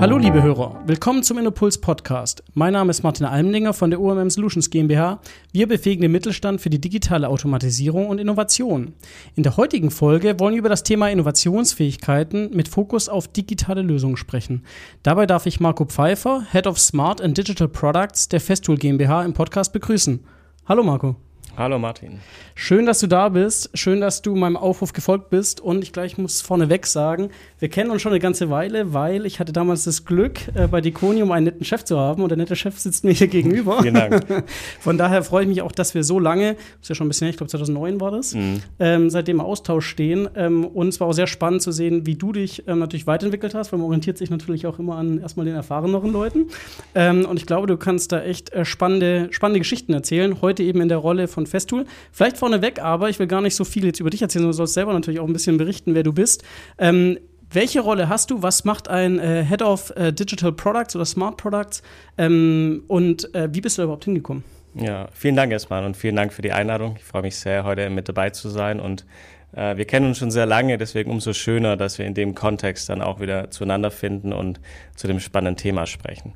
Hallo liebe Hörer, willkommen zum Innopuls Podcast. Mein Name ist Martin Almdinger von der UMM Solutions GmbH. Wir befähigen den Mittelstand für die digitale Automatisierung und Innovation. In der heutigen Folge wollen wir über das Thema Innovationsfähigkeiten mit Fokus auf digitale Lösungen sprechen. Dabei darf ich Marco Pfeiffer, Head of Smart and Digital Products der Festool GmbH im Podcast begrüßen. Hallo Marco. Hallo Martin. Schön, dass du da bist. Schön, dass du meinem Aufruf gefolgt bist. Und ich gleich muss vorneweg sagen, wir kennen uns schon eine ganze Weile, weil ich hatte damals das Glück, äh, bei Diconium einen netten Chef zu haben. Und der nette Chef sitzt mir hier gegenüber. Vielen Dank. Von daher freue ich mich auch, dass wir so lange, das ist ja schon ein bisschen her, ich glaube 2009 war das, mhm. ähm, seitdem im Austausch stehen. Ähm, und es war auch sehr spannend zu sehen, wie du dich ähm, natürlich weiterentwickelt hast, weil man orientiert sich natürlich auch immer an erstmal den erfahreneren Leuten. Und ich glaube, du kannst da echt äh, spannende, spannende Geschichten erzählen. Heute eben in der Rolle von Festool. Vielleicht vorneweg aber, ich will gar nicht so viel jetzt über dich erzählen, du sollst selber natürlich auch ein bisschen berichten, wer du bist. Ähm, welche Rolle hast du? Was macht ein äh, Head of äh, Digital Products oder Smart Products? Ähm, und äh, wie bist du da überhaupt hingekommen? Ja, vielen Dank erstmal und vielen Dank für die Einladung. Ich freue mich sehr, heute mit dabei zu sein und äh, wir kennen uns schon sehr lange, deswegen umso schöner, dass wir in dem Kontext dann auch wieder zueinander finden und zu dem spannenden Thema sprechen.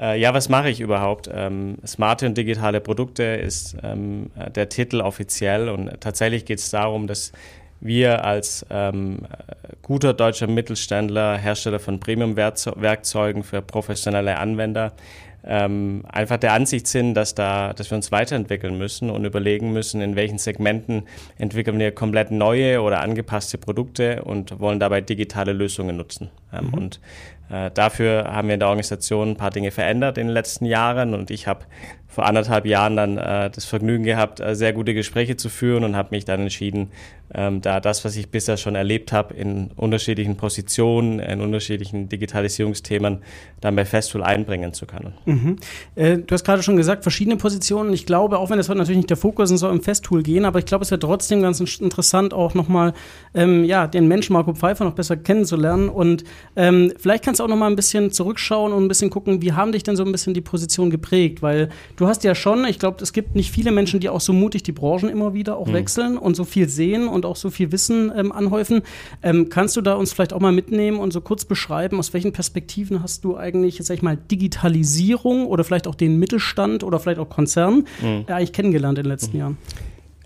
Äh, ja, was mache ich überhaupt? Ähm, smarte und digitale Produkte ist ähm, der Titel offiziell und tatsächlich geht es darum, dass wir als ähm, guter deutscher Mittelständler, Hersteller von Premium-Werkzeugen für professionelle Anwender, ähm, einfach der Ansicht sind, dass, da, dass wir uns weiterentwickeln müssen und überlegen müssen, in welchen Segmenten entwickeln wir komplett neue oder angepasste Produkte und wollen dabei digitale Lösungen nutzen. Ähm, mhm. Und äh, dafür haben wir in der Organisation ein paar Dinge verändert in den letzten Jahren und ich habe vor anderthalb Jahren dann äh, das Vergnügen gehabt, äh, sehr gute Gespräche zu führen und habe mich dann entschieden, ähm, da das, was ich bisher schon erlebt habe, in unterschiedlichen Positionen, in unterschiedlichen Digitalisierungsthemen, dann bei Festool einbringen zu können. Mhm. Äh, du hast gerade schon gesagt, verschiedene Positionen. Ich glaube, auch wenn das heute natürlich nicht der Fokus ist, soll im Festool gehen, aber ich glaube, es wäre trotzdem ganz interessant, auch nochmal ähm, ja, den Menschen Marco Pfeiffer noch besser kennenzulernen. Und ähm, vielleicht kannst du auch nochmal ein bisschen zurückschauen und ein bisschen gucken, wie haben dich denn so ein bisschen die Position geprägt? Weil du hast ja schon, ich glaube, es gibt nicht viele Menschen, die auch so mutig die Branchen immer wieder auch mhm. wechseln und so viel sehen und auch so viel Wissen ähm, anhäufen. Ähm, kannst du da uns vielleicht auch mal mitnehmen und so kurz beschreiben, aus welchen Perspektiven hast du eigentlich, sag ich mal, Digitalisierung oder vielleicht auch den Mittelstand oder vielleicht auch Konzern mhm. äh, eigentlich kennengelernt in den letzten mhm. Jahren?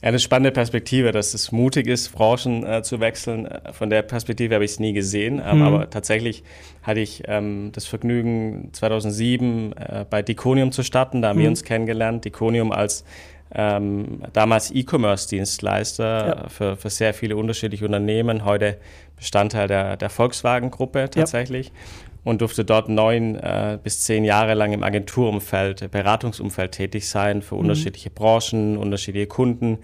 Eine spannende Perspektive, dass es mutig ist, Branchen äh, zu wechseln. Äh, von der Perspektive habe ich es nie gesehen. Ähm, mhm. Aber tatsächlich hatte ich ähm, das Vergnügen, 2007 äh, bei Diconium zu starten. Da haben mhm. wir uns kennengelernt. Diconium als ähm, damals E-Commerce-Dienstleister ja. für, für sehr viele unterschiedliche Unternehmen, heute Bestandteil der, der Volkswagen-Gruppe tatsächlich. Und durfte dort neun äh, bis zehn Jahre lang im Agenturumfeld, Beratungsumfeld tätig sein für mhm. unterschiedliche Branchen, unterschiedliche Kunden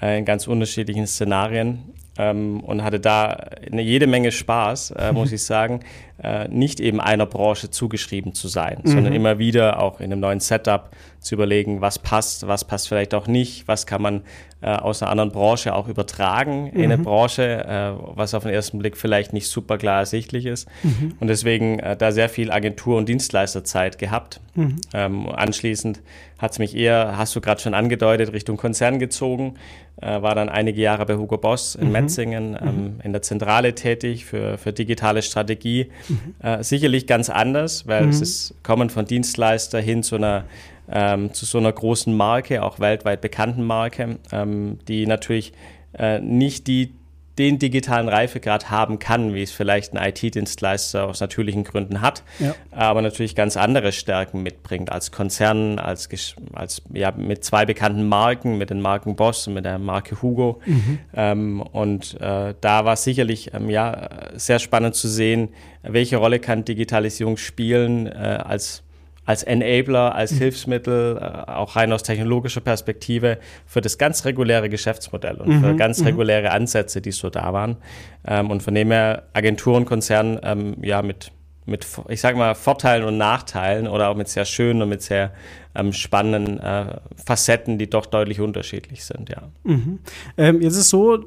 äh, in ganz unterschiedlichen Szenarien ähm, und hatte da eine jede Menge Spaß, äh, muss ich sagen, äh, nicht eben einer Branche zugeschrieben zu sein, mhm. sondern immer wieder auch in einem neuen Setup zu überlegen, was passt, was passt vielleicht auch nicht, was kann man äh, aus einer anderen Branche auch übertragen mhm. in eine mhm. Branche, äh, was auf den ersten Blick vielleicht nicht super klar ersichtlich ist. Mhm. Und deswegen äh, da sehr viel Agentur- und Dienstleisterzeit gehabt. Mhm. Ähm, anschließend hat es mich eher, hast du gerade schon angedeutet, Richtung Konzern gezogen, äh, war dann einige Jahre bei Hugo Boss in mhm. Metzingen ähm, in der Zentrale tätig für, für digitale Strategie äh, sicherlich ganz anders, weil mhm. es ist kommen von Dienstleister hin zu einer ähm, zu so einer großen Marke, auch weltweit bekannten Marke, ähm, die natürlich äh, nicht die den digitalen Reifegrad haben kann, wie es vielleicht ein IT-Dienstleister aus natürlichen Gründen hat, ja. aber natürlich ganz andere Stärken mitbringt als Konzern, als, als ja, mit zwei bekannten Marken, mit den Marken Boss und mit der Marke Hugo. Mhm. Ähm, und äh, da war sicherlich ähm, ja, sehr spannend zu sehen, welche Rolle kann Digitalisierung spielen äh, als als Enabler, als mhm. Hilfsmittel, äh, auch rein aus technologischer Perspektive, für das ganz reguläre Geschäftsmodell und mhm. für ganz mhm. reguläre Ansätze, die so da waren. Ähm, und von dem her Agenturen, Konzernen, ähm, ja, mit, mit, ich sag mal, Vorteilen und Nachteilen oder auch mit sehr schönen und mit sehr ähm, spannenden äh, Facetten, die doch deutlich unterschiedlich sind, ja. Mhm. Ähm, jetzt ist es so,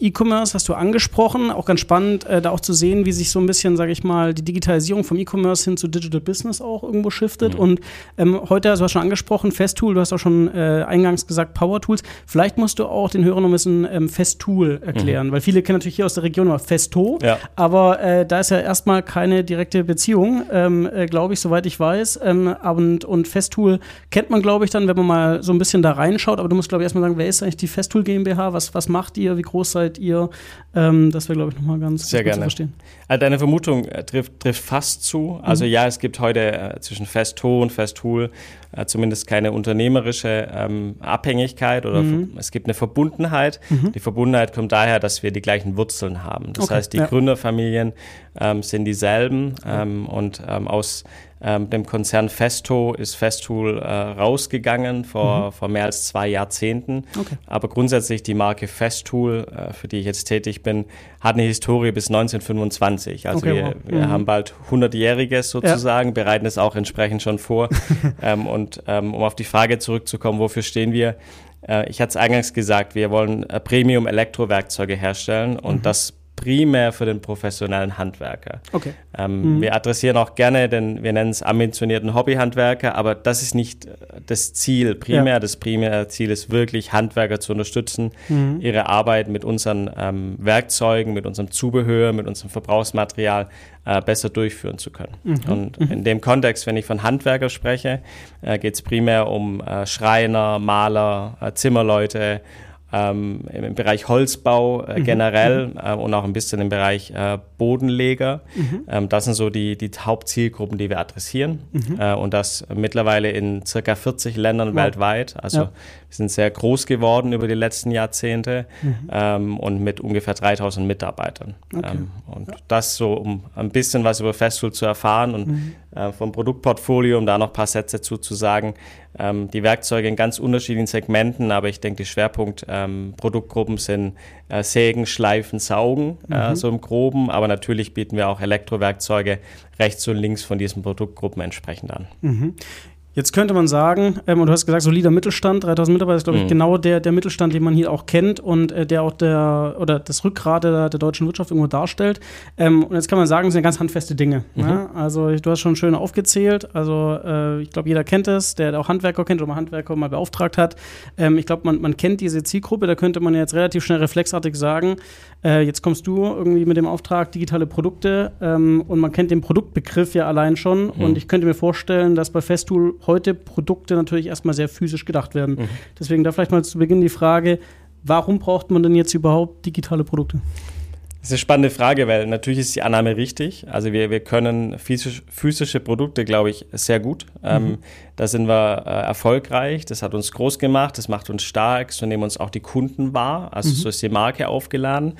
E-Commerce hast du angesprochen, auch ganz spannend, äh, da auch zu sehen, wie sich so ein bisschen, sage ich mal, die Digitalisierung vom E-Commerce hin zu Digital Business auch irgendwo shiftet. Mhm. Und ähm, heute, also du hast schon angesprochen, Festool, du hast auch schon äh, eingangs gesagt Power Tools. Vielleicht musst du auch den Hörern noch ein bisschen ähm, Festool erklären, mhm. weil viele kennen natürlich hier aus der Region immer Festo, ja. aber äh, da ist ja erstmal keine direkte Beziehung, ähm, äh, glaube ich, soweit ich weiß. Ähm, und, und Festool kennt man, glaube ich, dann, wenn man mal so ein bisschen da reinschaut. Aber du musst, glaube ich, erstmal sagen, wer ist eigentlich die Festool GmbH? Was, was macht ihr? Wie groß seid ihr? Ähm, das wäre, glaube ich, nochmal ganz Sehr gerne. zu verstehen. Also deine Vermutung äh, trifft, trifft fast zu. Also mhm. ja, es gibt heute äh, zwischen Festo und Festool äh, zumindest keine unternehmerische ähm, Abhängigkeit oder mhm. es gibt eine Verbundenheit. Mhm. Die Verbundenheit kommt daher, dass wir die gleichen Wurzeln haben. Das okay. heißt, die ja. Gründerfamilien ähm, sind dieselben ähm, und ähm, aus ähm, dem Konzern Festo ist Festool äh, rausgegangen vor, mhm. vor mehr als zwei Jahrzehnten. Okay. Aber grundsätzlich die Marke Festool, äh, für die ich jetzt tätig bin, hat eine Historie bis 1925. Also okay, wir, wow. wir mhm. haben bald 100-jähriges sozusagen, ja. bereiten es auch entsprechend schon vor. ähm, und ähm, um auf die Frage zurückzukommen, wofür stehen wir? Äh, ich hatte es eingangs gesagt, wir wollen äh, Premium-Elektrowerkzeuge herstellen und mhm. das primär für den professionellen Handwerker. Okay. Ähm, mhm. Wir adressieren auch gerne den, wir nennen es ambitionierten Hobbyhandwerker, aber das ist nicht äh, das Ziel primär. Ja. Das primäre Ziel ist wirklich, Handwerker zu unterstützen, mhm. ihre Arbeit mit unseren ähm, Werkzeugen, mit unserem Zubehör, mit unserem Verbrauchsmaterial äh, besser durchführen zu können. Mhm. Und mhm. in dem Kontext, wenn ich von Handwerker spreche, äh, geht es primär um äh, Schreiner, Maler, äh, Zimmerleute, ähm, im Bereich Holzbau äh, mhm. generell mhm. äh, und auch ein bisschen im Bereich äh, Bodenleger. Mhm. Ähm, das sind so die, die Hauptzielgruppen, die wir adressieren mhm. Äh, und das mittlerweile in circa 40 Ländern wow. weltweit. Also ja. Sind sehr groß geworden über die letzten Jahrzehnte mhm. ähm, und mit ungefähr 3000 Mitarbeitern. Okay. Ähm, und ja. das so, um ein bisschen was über Festool zu erfahren und mhm. äh, vom Produktportfolio, um da noch ein paar Sätze zu, zu sagen. Ähm, die Werkzeuge in ganz unterschiedlichen Segmenten, aber ich denke, die Schwerpunkt-Produktgruppen ähm, sind äh, Sägen, Schleifen, Saugen, äh, mhm. so im Groben. Aber natürlich bieten wir auch Elektrowerkzeuge rechts und links von diesen Produktgruppen entsprechend an. Jetzt könnte man sagen, ähm, und du hast gesagt, solider Mittelstand, 3000 Mitarbeiter ist, glaube ich, mhm. genau der, der Mittelstand, den man hier auch kennt und äh, der auch der, oder das Rückgrat der, der deutschen Wirtschaft irgendwo darstellt. Ähm, und jetzt kann man sagen, es sind ganz handfeste Dinge. Mhm. Ja? Also, du hast schon schön aufgezählt. Also, äh, ich glaube, jeder kennt es, der auch Handwerker kennt oder mal Handwerker mal beauftragt hat. Ähm, ich glaube, man, man kennt diese Zielgruppe, da könnte man jetzt relativ schnell reflexartig sagen, äh, jetzt kommst du irgendwie mit dem Auftrag digitale Produkte ähm, und man kennt den Produktbegriff ja allein schon. Mhm. Und ich könnte mir vorstellen, dass bei Festool heute Produkte natürlich erstmal sehr physisch gedacht werden. Mhm. Deswegen da vielleicht mal zu Beginn die Frage, warum braucht man denn jetzt überhaupt digitale Produkte? Das ist eine spannende Frage, weil natürlich ist die Annahme richtig. Also wir, wir können physisch, physische Produkte, glaube ich, sehr gut. Ähm, mhm. Ähm, da sind wir äh, erfolgreich. Das hat uns groß gemacht, das macht uns stark. So nehmen uns auch die Kunden wahr. Also mhm. so ist die Marke aufgeladen.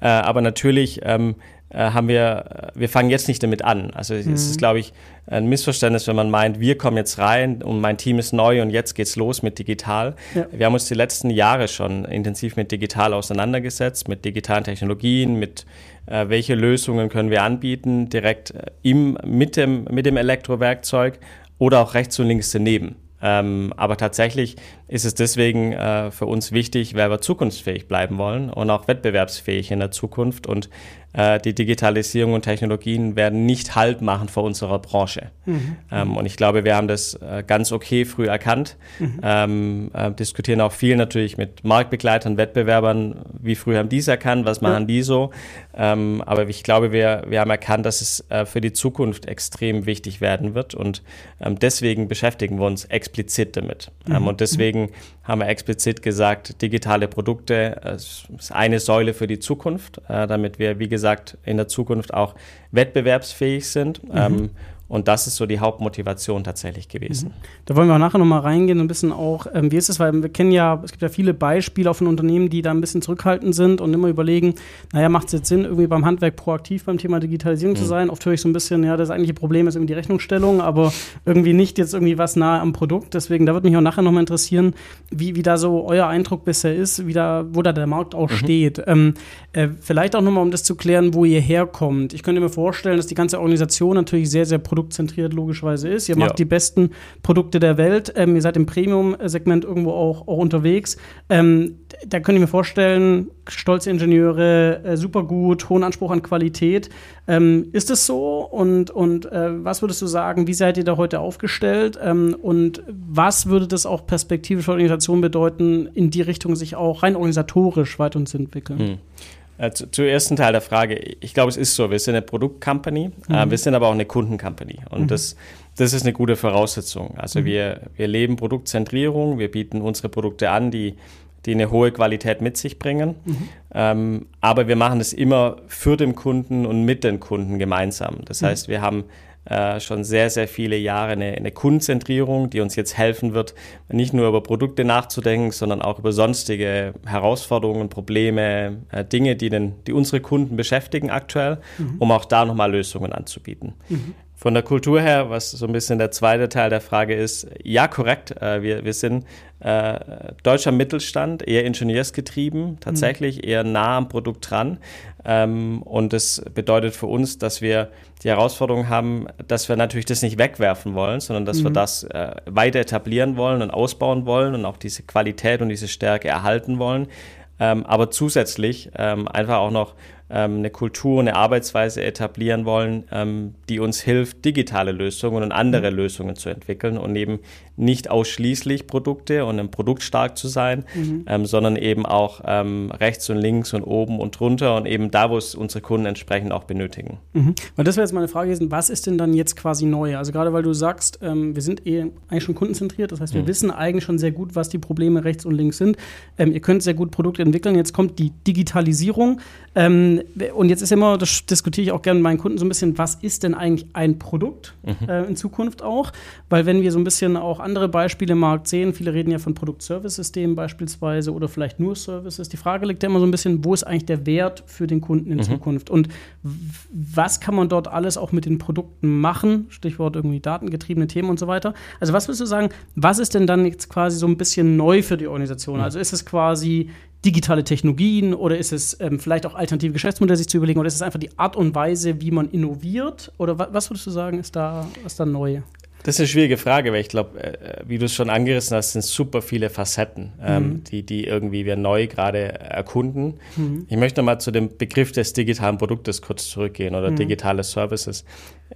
Äh, aber natürlich ähm, äh, haben wir, wir fangen jetzt nicht damit an. Also mhm. es ist, mhm. glaube ich, ein Missverständnis, wenn man meint, wir kommen jetzt rein und mein Team ist neu und jetzt geht's los mit digital. Ja. Wir haben uns die letzten Jahre schon intensiv mit digital auseinandergesetzt, mit digitalen Technologien, mit äh, welche Lösungen können wir anbieten, direkt äh, im, mit, dem, mit dem Elektrowerkzeug oder auch rechts und links daneben. Ähm, aber tatsächlich ist es deswegen äh, für uns wichtig, weil wir zukunftsfähig bleiben wollen und auch wettbewerbsfähig in der Zukunft. Und äh, die Digitalisierung und Technologien werden nicht Halt machen vor unserer Branche. Mhm. Ähm, und ich glaube, wir haben das äh, ganz okay früh erkannt. Mhm. Ähm, äh, diskutieren auch viel natürlich mit Marktbegleitern, Wettbewerbern, wie früh haben die es erkannt, was machen ja. die so. Ähm, aber ich glaube, wir, wir haben erkannt, dass es äh, für die Zukunft extrem wichtig werden wird. Und ähm, deswegen beschäftigen wir uns explizit damit. Ähm, mhm. und deswegen haben wir explizit gesagt, digitale Produkte äh, ist eine Säule für die Zukunft, äh, damit wir, wie gesagt, in der Zukunft auch wettbewerbsfähig sind. Mhm. Ähm, und das ist so die Hauptmotivation tatsächlich gewesen. Mhm. Da wollen wir auch nachher nochmal reingehen, ein bisschen auch, ähm, wie ist es, weil wir kennen ja, es gibt ja viele Beispiele auch von Unternehmen, die da ein bisschen zurückhaltend sind und immer überlegen, naja, macht es jetzt Sinn, irgendwie beim Handwerk proaktiv beim Thema Digitalisierung mhm. zu sein? Oft höre ich so ein bisschen, ja, das eigentliche Problem ist irgendwie die Rechnungsstellung, aber irgendwie nicht jetzt irgendwie was nahe am Produkt. Deswegen, da würde mich auch nachher nochmal interessieren, wie, wie da so euer Eindruck bisher ist, wie da, wo da der Markt auch mhm. steht. Ähm, äh, vielleicht auch nochmal, um das zu klären, wo ihr herkommt. Ich könnte mir vorstellen, dass die ganze Organisation natürlich sehr, sehr produktiv produktzentriert logischerweise ist. Ihr macht ja. die besten Produkte der Welt. Ähm, ihr seid im Premium-Segment irgendwo auch, auch unterwegs. Ähm, da könnte ich mir vorstellen, stolze Ingenieure, äh, super gut, hohen Anspruch an Qualität. Ähm, ist es so? Und, und äh, was würdest du sagen, wie seid ihr da heute aufgestellt? Ähm, und was würde das auch perspektivisch für Organisation bedeuten, in die Richtung sich auch rein organisatorisch weiterzuentwickeln? Hm. Äh, zu, zu ersten Teil der Frage. Ich glaube, es ist so. Wir sind eine Produktcompany, äh, mhm. äh, wir sind aber auch eine Kundencompany. Und mhm. das, das ist eine gute Voraussetzung. Also mhm. wir, wir leben Produktzentrierung, wir bieten unsere Produkte an, die, die eine hohe Qualität mit sich bringen. Mhm. Ähm, aber wir machen es immer für den Kunden und mit den Kunden gemeinsam. Das mhm. heißt, wir haben äh, schon sehr, sehr viele Jahre eine, eine Kundenzentrierung, die uns jetzt helfen wird, nicht nur über Produkte nachzudenken, sondern auch über sonstige Herausforderungen, Probleme, äh, Dinge, die, den, die unsere Kunden beschäftigen aktuell, mhm. um auch da nochmal Lösungen anzubieten. Mhm. Von der Kultur her, was so ein bisschen der zweite Teil der Frage ist, ja, korrekt. Äh, wir, wir sind äh, deutscher Mittelstand, eher ingenieursgetrieben, tatsächlich mhm. eher nah am Produkt dran. Ähm, und das bedeutet für uns, dass wir die Herausforderung haben, dass wir natürlich das nicht wegwerfen wollen, sondern dass mhm. wir das äh, weiter etablieren wollen und ausbauen wollen und auch diese Qualität und diese Stärke erhalten wollen. Ähm, aber zusätzlich ähm, einfach auch noch eine Kultur, eine Arbeitsweise etablieren wollen, ähm, die uns hilft, digitale Lösungen und andere mhm. Lösungen zu entwickeln und eben nicht ausschließlich Produkte und ein Produkt stark zu sein, mhm. ähm, sondern eben auch ähm, rechts und links und oben und drunter und eben da, wo es unsere Kunden entsprechend auch benötigen. Mhm. Weil das wäre jetzt meine Frage gewesen, was ist denn dann jetzt quasi neu? Also gerade weil du sagst, ähm, wir sind eh eigentlich schon kundenzentriert, das heißt, wir mhm. wissen eigentlich schon sehr gut, was die Probleme rechts und links sind. Ähm, ihr könnt sehr gut Produkte entwickeln. Jetzt kommt die Digitalisierung. Ähm, und jetzt ist immer, das diskutiere ich auch gerne mit meinen Kunden so ein bisschen, was ist denn eigentlich ein Produkt mhm. äh, in Zukunft auch? Weil wenn wir so ein bisschen auch andere Beispiele im Markt sehen. Viele reden ja von Produkt-Service-Systemen beispielsweise oder vielleicht nur Services. Die Frage liegt ja immer so ein bisschen, wo ist eigentlich der Wert für den Kunden in mhm. Zukunft? Und was kann man dort alles auch mit den Produkten machen? Stichwort irgendwie datengetriebene Themen und so weiter. Also was würdest du sagen, was ist denn dann jetzt quasi so ein bisschen neu für die Organisation? Mhm. Also ist es quasi digitale Technologien oder ist es ähm, vielleicht auch alternative Geschäftsmodelle sich zu überlegen oder ist es einfach die Art und Weise, wie man innoviert? Oder was würdest du sagen, ist da, ist da neu? Das ist eine schwierige Frage, weil ich glaube, äh, wie du es schon angerissen hast, sind super viele Facetten, ähm, mhm. die, die irgendwie wir neu gerade erkunden. Mhm. Ich möchte mal zu dem Begriff des digitalen Produktes kurz zurückgehen oder mhm. digitale Services.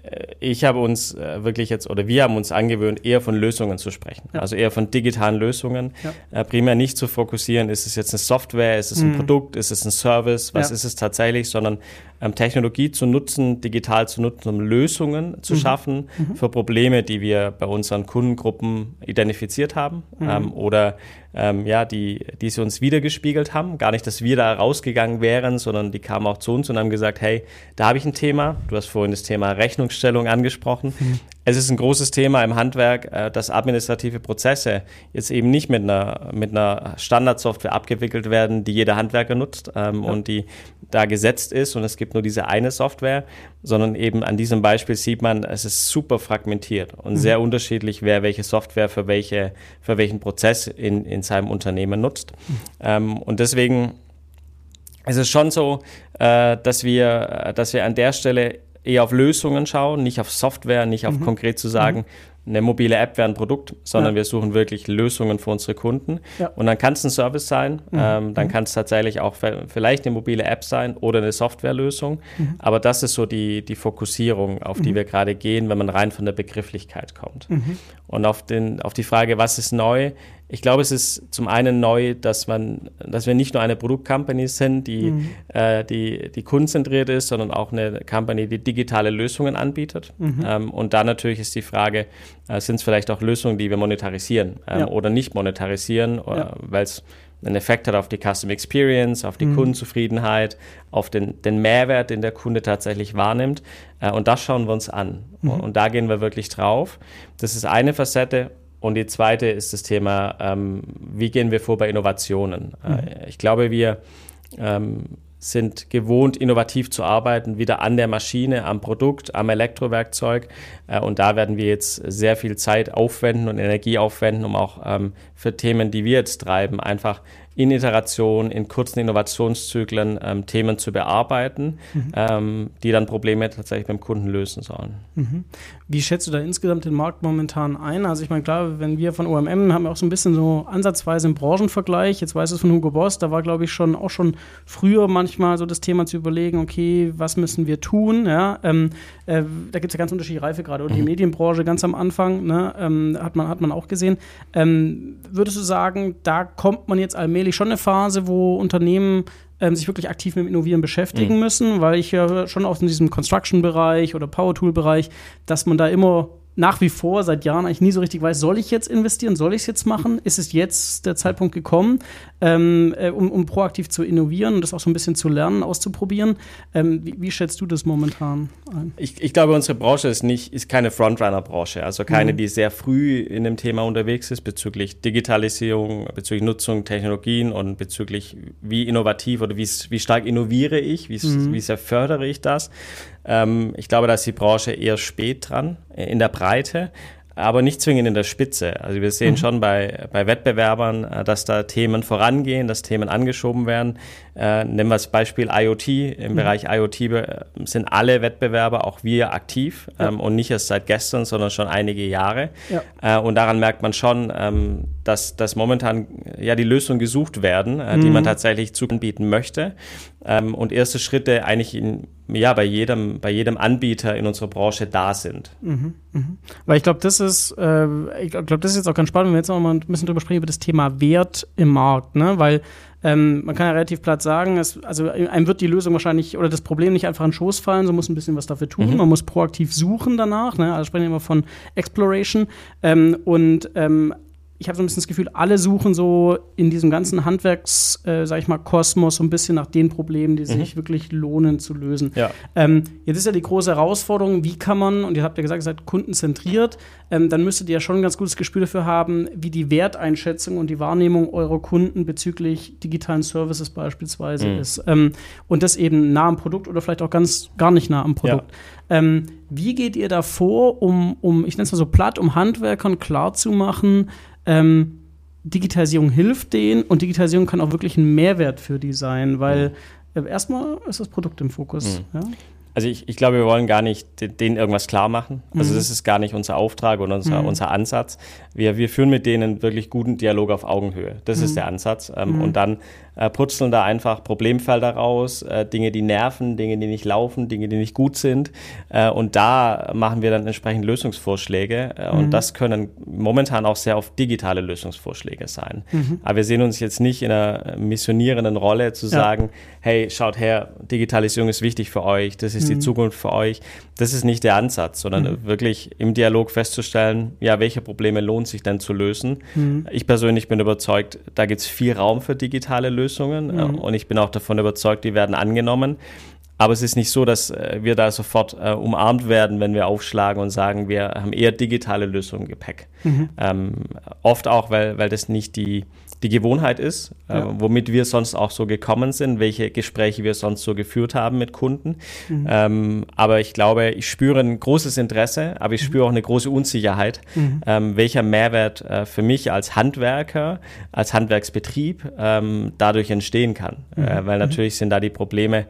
Äh, ich habe uns äh, wirklich jetzt, oder wir haben uns angewöhnt, eher von Lösungen zu sprechen. Ja. Also eher von digitalen Lösungen. Ja. Äh, primär nicht zu fokussieren, ist es jetzt eine Software, ist es ein mhm. Produkt, ist es ein Service, was ja. ist es tatsächlich, sondern ähm, Technologie zu nutzen, digital zu nutzen, um Lösungen zu mhm. schaffen mhm. für Probleme, die wir bei unseren Kundengruppen identifiziert haben mhm. ähm, oder ähm, ja, die, die sie uns wiedergespiegelt haben. Gar nicht, dass wir da rausgegangen wären, sondern die kamen auch zu uns und haben gesagt, hey, da habe ich ein Thema. Du hast vorhin das Thema Rechnungsstellung angesprochen. Mhm. Es ist ein großes Thema im Handwerk, äh, dass administrative Prozesse jetzt eben nicht mit einer, mit einer Standardsoftware abgewickelt werden, die jeder Handwerker nutzt ähm, ja. und die da gesetzt ist und es gibt nur diese eine Software, sondern eben an diesem Beispiel sieht man, es ist super fragmentiert und mhm. sehr unterschiedlich, wer welche Software für, welche, für welchen Prozess in, in seinem Unternehmen nutzt. Mhm. Ähm, und deswegen ist es schon so, äh, dass, wir, dass wir an der Stelle eher auf Lösungen schauen, nicht auf Software, nicht auf mhm. konkret zu sagen, mhm eine mobile App wäre ein Produkt, sondern ja. wir suchen wirklich Lösungen für unsere Kunden. Ja. Und dann kann es ein Service sein, mhm. ähm, dann mhm. kann es tatsächlich auch vielleicht eine mobile App sein oder eine Softwarelösung. Mhm. Aber das ist so die, die Fokussierung, auf die mhm. wir gerade gehen, wenn man rein von der Begrifflichkeit kommt. Mhm. Und auf, den, auf die Frage, was ist neu? Ich glaube, es ist zum einen neu, dass man, dass wir nicht nur eine Produktcompany sind, die, mhm. äh, die, die kundenzentriert ist, sondern auch eine Company, die digitale Lösungen anbietet. Mhm. Ähm, und da natürlich ist die Frage, äh, sind es vielleicht auch Lösungen, die wir monetarisieren äh, ja. oder nicht monetarisieren, ja. weil es einen Effekt hat auf die Custom Experience, auf die mhm. Kundenzufriedenheit, auf den, den Mehrwert, den der Kunde tatsächlich wahrnimmt. Äh, und das schauen wir uns an. Mhm. Und da gehen wir wirklich drauf. Das ist eine Facette. Und die zweite ist das Thema, ähm, wie gehen wir vor bei Innovationen? Äh, mhm. Ich glaube, wir ähm, sind gewohnt, innovativ zu arbeiten, wieder an der Maschine, am Produkt, am Elektrowerkzeug. Äh, und da werden wir jetzt sehr viel Zeit aufwenden und Energie aufwenden, um auch ähm, für Themen, die wir jetzt treiben, einfach in Iteration, in kurzen Innovationszyklen ähm, Themen zu bearbeiten, mhm. ähm, die dann Probleme tatsächlich beim Kunden lösen sollen. Mhm. Wie schätzt du da insgesamt den Markt momentan ein? Also ich meine, klar, wenn wir von OMM haben wir auch so ein bisschen so ansatzweise im Branchenvergleich, jetzt weiß es von Hugo Boss, da war glaube ich schon auch schon früher manchmal so das Thema zu überlegen, okay, was müssen wir tun? Ja, ähm, äh, da gibt es ja ganz unterschiedliche Reifegrade. Und mhm. die Medienbranche ganz am Anfang, ne, ähm, hat, man, hat man auch gesehen. Würdest du sagen, da kommt man jetzt allmählich schon eine Phase, wo Unternehmen ähm, sich wirklich aktiv mit dem Innovieren beschäftigen mhm. müssen, weil ich ja schon aus diesem Construction-Bereich oder Power-Tool-Bereich, dass man da immer nach wie vor seit Jahren eigentlich nie so richtig weiß, soll ich jetzt investieren, soll ich es jetzt machen? Ist es jetzt der Zeitpunkt gekommen, ähm, äh, um, um, proaktiv zu innovieren und das auch so ein bisschen zu lernen, auszuprobieren? Ähm, wie, wie, schätzt du das momentan ein? Ich, ich, glaube, unsere Branche ist nicht, ist keine Frontrunner-Branche, also keine, mhm. die sehr früh in dem Thema unterwegs ist bezüglich Digitalisierung, bezüglich Nutzung Technologien und bezüglich wie innovativ oder wie, wie stark innoviere ich, wie, mhm. wie sehr fördere ich das. Ähm, ich glaube, da ist die Branche eher spät dran äh, in der Breite aber nicht zwingend in der Spitze. Also wir sehen mhm. schon bei, bei Wettbewerbern, äh, dass da Themen vorangehen, dass Themen angeschoben werden. Äh, nehmen wir das Beispiel IoT. Im mhm. Bereich IoT sind alle Wettbewerber, auch wir, aktiv ja. ähm, und nicht erst seit gestern, sondern schon einige Jahre. Ja. Äh, und daran merkt man schon, ähm, dass, dass momentan ja die Lösungen gesucht werden, äh, mhm. die man tatsächlich zubieten möchte. Ähm, und erste Schritte eigentlich in, ja, bei jedem, bei jedem Anbieter in unserer Branche da sind. Mhm, mhm. Weil ich glaube, das ist, äh, ich glaube, das ist jetzt auch ganz spannend, wenn wir jetzt noch mal ein bisschen drüber sprechen über das Thema Wert im Markt, ne? Weil ähm, man kann ja relativ platt sagen, es, also einem wird die Lösung wahrscheinlich oder das Problem nicht einfach in den Schoß fallen, so muss ein bisschen was dafür tun. Mhm. Man muss proaktiv suchen danach. Ne? Also sprechen wir immer von Exploration. Ähm, und ähm, ich habe so ein bisschen das Gefühl, alle suchen so in diesem ganzen Handwerks, äh, sag ich mal, Kosmos so ein bisschen nach den Problemen, die mhm. sich wirklich lohnen zu lösen. Ja. Ähm, jetzt ist ja die große Herausforderung, wie kann man, und ihr habt ja gesagt, ihr seid kundenzentriert, ähm, dann müsstet ihr ja schon ein ganz gutes Gespür dafür haben, wie die Werteinschätzung und die Wahrnehmung eurer Kunden bezüglich digitalen Services beispielsweise mhm. ist. Ähm, und das eben nah am Produkt oder vielleicht auch ganz gar nicht nah am Produkt. Ja. Ähm, wie geht ihr da vor, um, um ich nenne es mal so platt, um Handwerkern klarzumachen, ähm, Digitalisierung hilft denen und Digitalisierung kann auch wirklich ein Mehrwert für die sein, weil äh, erstmal ist das Produkt im Fokus. Mhm. Ja? Also ich, ich glaube, wir wollen gar nicht denen irgendwas klar machen. Also mhm. das ist gar nicht unser Auftrag und unser, mhm. unser Ansatz. Wir, wir führen mit denen wirklich guten Dialog auf Augenhöhe. Das mhm. ist der Ansatz. Ähm, mhm. Und dann äh, putzeln da einfach Problemfelder raus, äh, Dinge, die nerven, Dinge, die nicht laufen, Dinge, die nicht gut sind. Äh, und da machen wir dann entsprechend Lösungsvorschläge. Äh, und mhm. das können momentan auch sehr oft digitale Lösungsvorschläge sein. Mhm. Aber wir sehen uns jetzt nicht in einer missionierenden Rolle zu ja. sagen, hey, schaut her, Digitalisierung ist wichtig für euch, das ist mhm. die Zukunft für euch. Das ist nicht der Ansatz, sondern mhm. wirklich im Dialog festzustellen, ja, welche Probleme lohnt sich denn zu lösen. Mhm. Ich persönlich bin überzeugt, da gibt es viel Raum für digitale Lösungen. Lösungen mhm. und ich bin auch davon überzeugt, die werden angenommen. Aber es ist nicht so, dass äh, wir da sofort äh, umarmt werden, wenn wir aufschlagen und sagen, wir haben eher digitale Lösungen im Gepäck. Mhm. Ähm, oft auch, weil, weil das nicht die, die Gewohnheit ist, äh, ja. womit wir sonst auch so gekommen sind, welche Gespräche wir sonst so geführt haben mit Kunden. Mhm. Ähm, aber ich glaube, ich spüre ein großes Interesse, aber ich mhm. spüre auch eine große Unsicherheit, mhm. ähm, welcher Mehrwert äh, für mich als Handwerker, als Handwerksbetrieb ähm, dadurch entstehen kann. Äh, mhm. weil mhm. natürlich sind da die Probleme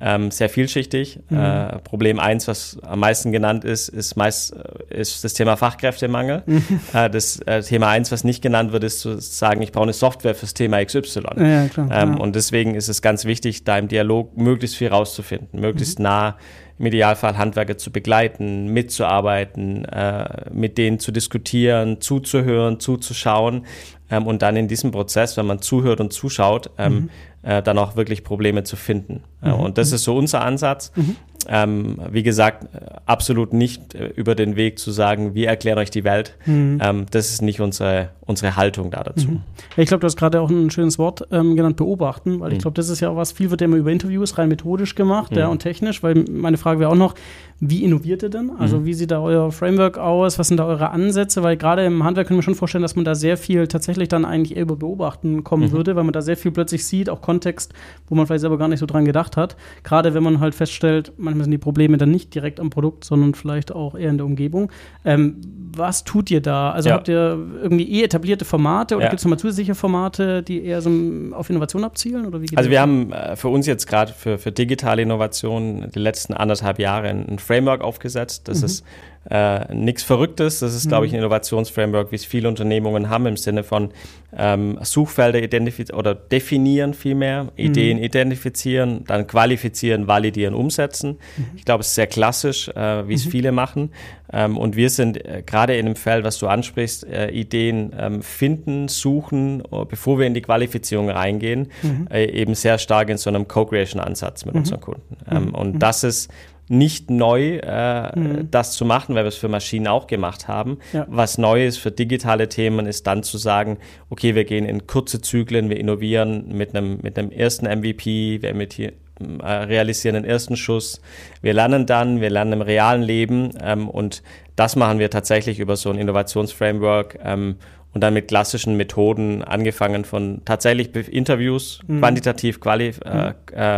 ähm, sehr vielschichtig. Mhm. Äh, Problem eins, was am meisten genannt ist, ist meist äh, ist das Thema Fachkräftemangel. Mhm. Äh, das äh, Thema eins, was nicht genannt wird, ist zu sagen, ich brauche eine Software fürs Thema XY. Ja, klar, ähm, ja. Und deswegen ist es ganz wichtig, da im Dialog möglichst viel rauszufinden, möglichst mhm. nah im Idealfall Handwerker zu begleiten, mitzuarbeiten, äh, mit denen zu diskutieren, zuzuhören, zuzuschauen ähm, und dann in diesem Prozess, wenn man zuhört und zuschaut, ähm, mhm äh, dann auch wirklich Probleme zu finden. Mhm. und das ist so unser Ansatz. Mhm. Ähm, wie gesagt, absolut nicht äh, über den Weg zu sagen, wir erklären euch die Welt. Mhm. Ähm, das ist nicht unsere, unsere Haltung da dazu. Mhm. Ich glaube, du hast gerade auch ein schönes Wort ähm, genannt, beobachten, weil ich mhm. glaube, das ist ja auch was, viel wird ja immer über Interviews rein methodisch gemacht ja, mhm. und technisch, weil meine Frage wäre auch noch, wie innoviert ihr denn? Also mhm. wie sieht da euer Framework aus? Was sind da eure Ansätze? Weil gerade im Handwerk können wir schon vorstellen, dass man da sehr viel tatsächlich dann eigentlich eher über Beobachten kommen würde, weil man da sehr viel plötzlich sieht, auch Kontext, wo man vielleicht selber gar nicht so dran gedacht hat. Gerade wenn man halt feststellt, manchmal sind die Probleme dann nicht direkt am Produkt, sondern vielleicht auch eher in der Umgebung. Ähm, was tut ihr da? Also Ja. habt ihr irgendwie eh etablierte Formate oder Ja. gibt es nochmal zusätzliche Formate, die eher so auf Innovation abzielen? Oder wie Also wir haben äh, für uns jetzt gerade für, für digitale Innovationen die letzten anderthalb Jahre ein Framework aufgesetzt. Das ist äh, nichts Verrücktes. Das ist, glaube ich, ein Innovationsframework, wie es viele Unternehmungen haben im Sinne von ähm, Suchfelder identifizieren oder definieren vielmehr, Ideen identifizieren, dann qualifizieren, validieren, umsetzen. Ich glaube, es ist sehr klassisch, äh, wie es viele machen. Ähm, und wir sind äh, gerade in dem Feld, was du ansprichst, äh, Ideen ähm, finden, suchen, äh, bevor wir in die Qualifizierung reingehen, äh, eben sehr stark in so einem Co-Creation-Ansatz mit unseren Kunden. Ähm, Und das ist nicht neu, äh, das zu machen, weil wir es für Maschinen auch gemacht haben. Ja. Was neu ist für digitale Themen, ist dann zu sagen, okay, wir gehen in kurze Zyklen, wir innovieren mit einem, mit einem ersten MVP, wir imitieren, äh, realisieren den ersten Schuss. Wir lernen dann, wir lernen im realen Leben ähm, und das machen wir tatsächlich über so ein Innovationsframework ähm, und dann mit klassischen Methoden, angefangen von tatsächlich Interviews, quantitativ, quali äh,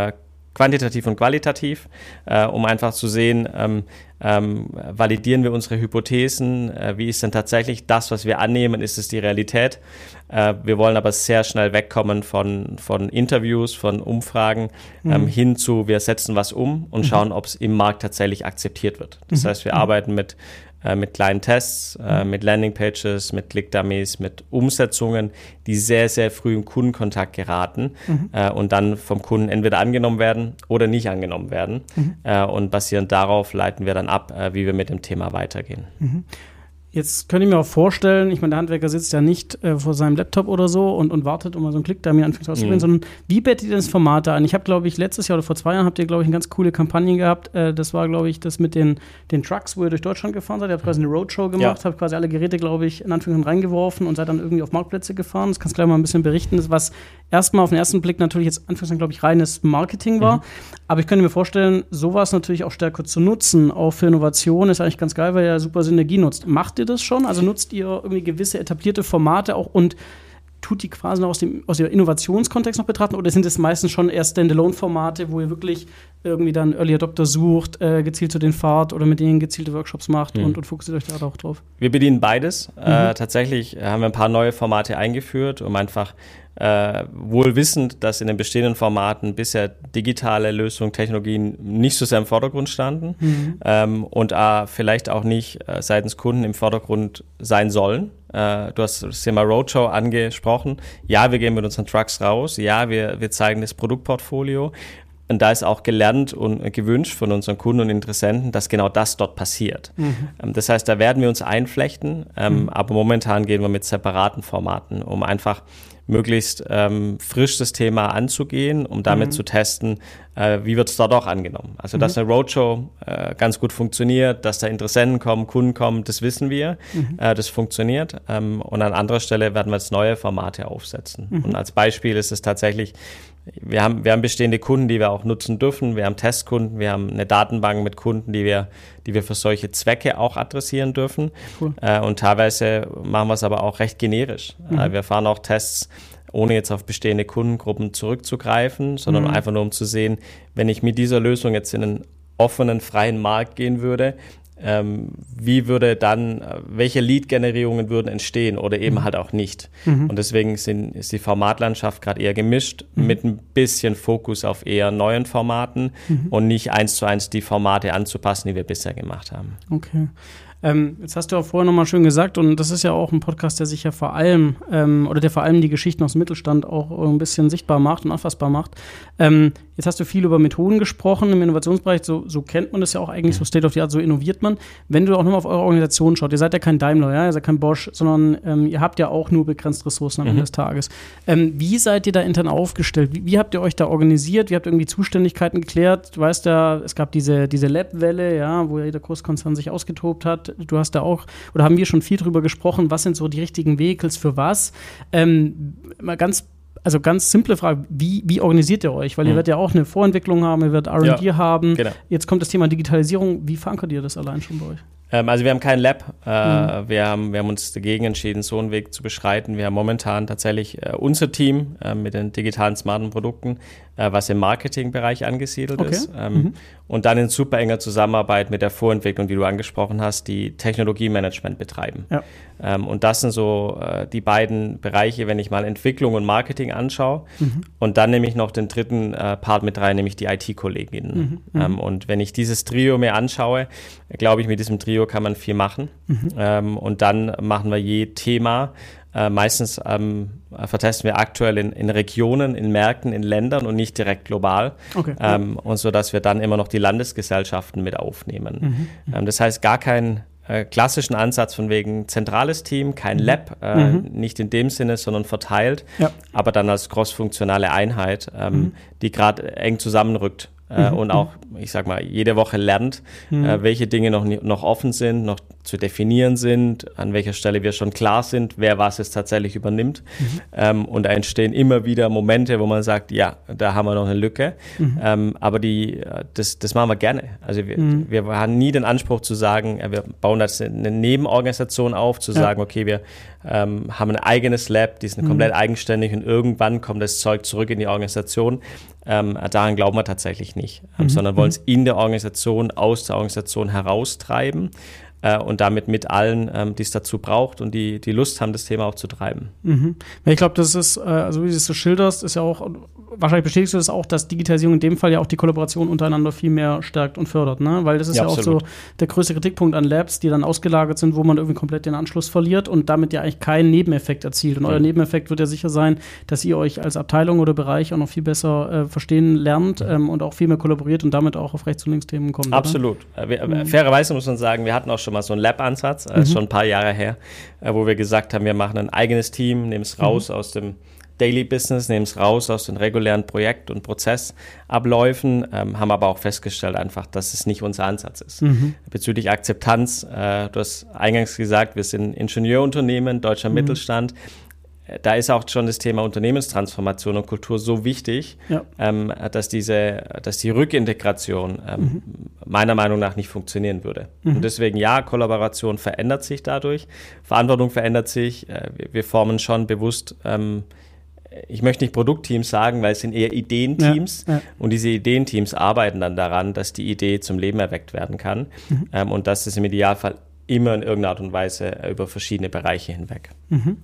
äh, quantitativ und qualitativ, äh, um einfach zu sehen, ähm, ähm, validieren wir unsere Hypothesen, äh, wie ist denn tatsächlich das, was wir annehmen, ist es die Realität. Äh, wir wollen aber sehr schnell wegkommen von, von Interviews, von Umfragen ähm, hin zu, wir setzen was um und schauen, ob es im Markt tatsächlich akzeptiert wird. Das heißt, wir arbeiten mit äh, mit kleinen Tests, äh, mit Landingpages, mit Click-Dummies, mit Umsetzungen, die sehr, sehr früh im Kundenkontakt geraten äh, und dann vom Kunden entweder angenommen werden oder nicht angenommen werden. Äh, und basierend darauf leiten wir dann ab, wie wir mit dem Thema weitergehen. Jetzt könnte ich mir auch vorstellen, ich meine, der Handwerker sitzt ja nicht äh, vor seinem Laptop oder so und, und wartet, um mal so einen Klick da mir anfängt auszuprobieren, Mhm. sondern wie bettet ihr das Format da ein? Ich habe, glaube ich, letztes Jahr oder vor zwei Jahren habt ihr, glaube ich, eine ganz coole Kampagne gehabt. Äh, das war, glaube ich, das mit den, den Trucks, wo ihr durch Deutschland gefahren seid. Ihr habt quasi eine Roadshow gemacht, Ja. habt quasi alle Geräte, glaube ich, in Anführungszeichen reingeworfen und seid dann irgendwie auf Marktplätze gefahren. Das kannst du gleich mal ein bisschen berichten, das, was erstmal auf den ersten Blick natürlich jetzt Anführungszeichen, glaube ich, reines Marketing war. Aber ich könnte mir vorstellen, sowas natürlich auch stärker zu nutzen, auch für Innovation, ist eigentlich ganz geil, weil ihr super Synergie nutzt. Macht ihr das schon? Also nutzt ihr irgendwie gewisse etablierte Formate auch und tut die quasi noch aus dem, aus dem Innovationskontext noch betrachten oder sind es meistens schon eher Standalone-Formate, wo ihr wirklich irgendwie dann Early Adopter sucht, äh, gezielt zu den Fahrt oder mit denen gezielte Workshops macht und, und fokussiert euch da auch drauf? Wir bedienen beides. Äh, tatsächlich haben wir ein paar neue Formate eingeführt, um einfach äh, wohl wissend, dass in den bestehenden Formaten bisher digitale Lösungen, Technologien nicht so sehr im Vordergrund standen ähm, und äh, vielleicht auch nicht äh, seitens Kunden im Vordergrund sein sollen. Äh, du hast das Thema Roadshow angesprochen. Ja, wir gehen mit unseren Trucks raus. Ja, wir, wir zeigen das Produktportfolio. Und da ist auch gelernt und gewünscht von unseren Kunden und Interessenten, dass genau das dort passiert. Ähm, Das heißt, da werden wir uns einflechten, ähm, aber momentan gehen wir mit separaten Formaten, um einfach möglichst ähm, frisch das Thema anzugehen, um damit zu testen, äh, wie wird es dort auch angenommen. Also, dass eine Roadshow äh, ganz gut funktioniert, dass da Interessenten kommen, Kunden kommen, das wissen wir, äh, das funktioniert. Ähm, und an anderer Stelle werden wir jetzt neue Formate aufsetzen. Und als Beispiel ist es tatsächlich, wir haben, wir haben bestehende Kunden, die wir auch nutzen dürfen. Wir haben Testkunden, wir haben eine Datenbank mit Kunden, die wir, die wir für solche Zwecke auch adressieren dürfen. Cool. Äh, und teilweise machen wir es aber auch recht generisch. Äh, wir fahren auch Tests, ohne jetzt auf bestehende Kundengruppen zurückzugreifen, sondern einfach nur um zu sehen, wenn ich mit dieser Lösung jetzt in einen offenen, freien Markt gehen würde, ähm, wie würde dann, äh, welche Lead-Generierungen würden entstehen oder eben halt auch nicht. Und deswegen sind, ist die Formatlandschaft gerade eher gemischt mit ein bisschen Fokus auf eher neuen Formaten und nicht eins zu eins die Formate anzupassen, die wir bisher gemacht haben. Okay. Ähm, jetzt hast du auch vorher nochmal schön gesagt, und das ist ja auch ein Podcast, der sich ja vor allem, ähm, oder der vor allem die Geschichten aus dem Mittelstand auch ein bisschen sichtbar macht und anfassbar macht. Ähm, jetzt hast du viel über Methoden gesprochen im Innovationsbereich, so, so kennt man das ja auch eigentlich, so State of the Art, so innoviert man. Wenn du auch nochmal auf eure Organisation schaut, ihr seid ja kein Daimler, ja, ihr seid kein Bosch, sondern ähm, ihr habt ja auch nur begrenzt Ressourcen am Ende des Tages. Ähm, wie seid ihr da intern aufgestellt? Wie, wie habt ihr euch da organisiert? Wie habt ihr irgendwie Zuständigkeiten geklärt? Du weißt ja, es gab diese, diese Lab-Welle, ja, wo ja jeder Großkonzern sich ausgetobt hat. Du hast da auch, oder haben wir schon viel drüber gesprochen, was sind so die richtigen Vehicles für was? Ähm, mal ganz also ganz simple Frage, wie, wie organisiert ihr euch? Weil ihr Mhm. werdet ja auch eine Vorentwicklung haben, ihr werdet R&D Ja, haben. genau. Jetzt kommt das Thema Digitalisierung. Wie verankert ihr das allein schon bei euch? Ähm, also wir haben kein Lab. Äh, mhm. wir, haben, wir haben uns dagegen entschieden, so einen Weg zu beschreiten. Wir haben momentan tatsächlich äh, unser Team äh, mit den digitalen smarten Produkten, was im Marketingbereich angesiedelt okay. ist. Ähm, mhm. Und dann in super enger Zusammenarbeit mit der Vorentwicklung, die du angesprochen hast, die Technologiemanagement betreiben. Ja. Ähm, und das sind so die beiden Bereiche, wenn ich mal Entwicklung und Marketing anschaue. Mhm. Und dann nehme ich noch den dritten Part mit rein, nämlich die IT-Kolleginnen. Mhm. mhm. Und wenn ich dieses Trio mir anschaue, glaube ich, mit diesem Trio kann man viel machen. Mhm. Ähm, und dann machen wir je Thema. Äh, meistens ähm, vertesten wir aktuell in, in, Regionen, in Märkten, in Ländern und nicht direkt global. Okay. Ähm, und so, dass wir dann immer noch die Landesgesellschaften mit aufnehmen. Mhm. Ähm, das heißt, gar kein äh, klassischen Ansatz von wegen zentrales Team, kein mhm. Lab, äh, mhm. nicht in dem Sinne, sondern verteilt, ja. aber dann als crossfunktionale Einheit, ähm, mhm. die gerade eng zusammenrückt äh, mhm. und auch, ich sag mal, jede Woche lernt, mhm. äh, welche Dinge noch, noch offen sind, noch zu definieren sind, an welcher Stelle wir schon klar sind, wer was jetzt tatsächlich übernimmt. Mhm. Ähm, und da entstehen immer wieder Momente, wo man sagt, ja, da haben wir noch eine Lücke. Mhm. Ähm, aber die, äh, das, das machen wir gerne. Also wir, mhm. wir haben nie den Anspruch zu sagen, wir bauen das eine Nebenorganisation auf, zu ja. sagen, okay, wir ähm, haben ein eigenes Lab, die sind mhm. komplett eigenständig und irgendwann kommt das Zeug zurück in die Organisation. Ähm, daran glauben wir tatsächlich nicht, ähm, mhm. sondern wollen es in der Organisation, aus der Organisation heraustreiben äh, und damit mit allen, ähm, die es dazu braucht und die, die Lust haben, das Thema auch zu treiben. Mhm. Ich glaube, das ist, äh, also wie du es so schilderst, ist ja auch, wahrscheinlich bestätigst du das auch, dass Digitalisierung in dem Fall ja auch die Kollaboration untereinander viel mehr stärkt und fördert, ne? Weil das ist ja, ja auch so der größte Kritikpunkt an Labs, die dann ausgelagert sind, wo man irgendwie komplett den Anschluss verliert und damit ja eigentlich keinen Nebeneffekt erzielt. Und mhm. euer Nebeneffekt wird ja sicher sein, dass ihr euch als Abteilung oder Bereich auch noch viel besser äh, verstehen lernt ähm, und auch viel mehr kollaboriert und damit auch auf Rechts- und Linksthemen kommt. Absolut. Äh, wir, mhm. Fairerweise muss man sagen, wir hatten auch schon mal so einen Lab-Ansatz, äh, mhm. schon ein paar Jahre her, äh, wo wir gesagt haben, wir machen ein eigenes Team, nehmen es mhm. raus aus dem Daily Business, nehmen es raus aus den regulären Projekt- und Prozessabläufen, ähm, haben aber auch festgestellt einfach, dass es nicht unser Ansatz ist. Mhm. Bezüglich Akzeptanz, äh, du hast eingangs gesagt, wir sind Ingenieurunternehmen, deutscher mhm. Mittelstand. Äh, da ist auch schon das Thema Unternehmenstransformation und Kultur so wichtig, ja. ähm, dass, diese, dass die Rückintegration ähm, mhm. meiner Meinung nach nicht funktionieren würde. Mhm. Und deswegen ja, Kollaboration verändert sich dadurch, Verantwortung verändert sich, äh, wir, wir, formen schon bewusst ähm, ich möchte nicht Produktteams sagen, weil es sind eher Ideenteams ja, ja. und diese Ideenteams arbeiten dann daran, dass die Idee zum Leben erweckt werden kann mhm. ähm, und das ist im Idealfall immer in irgendeiner Art und Weise über verschiedene Bereiche hinweg. Mhm.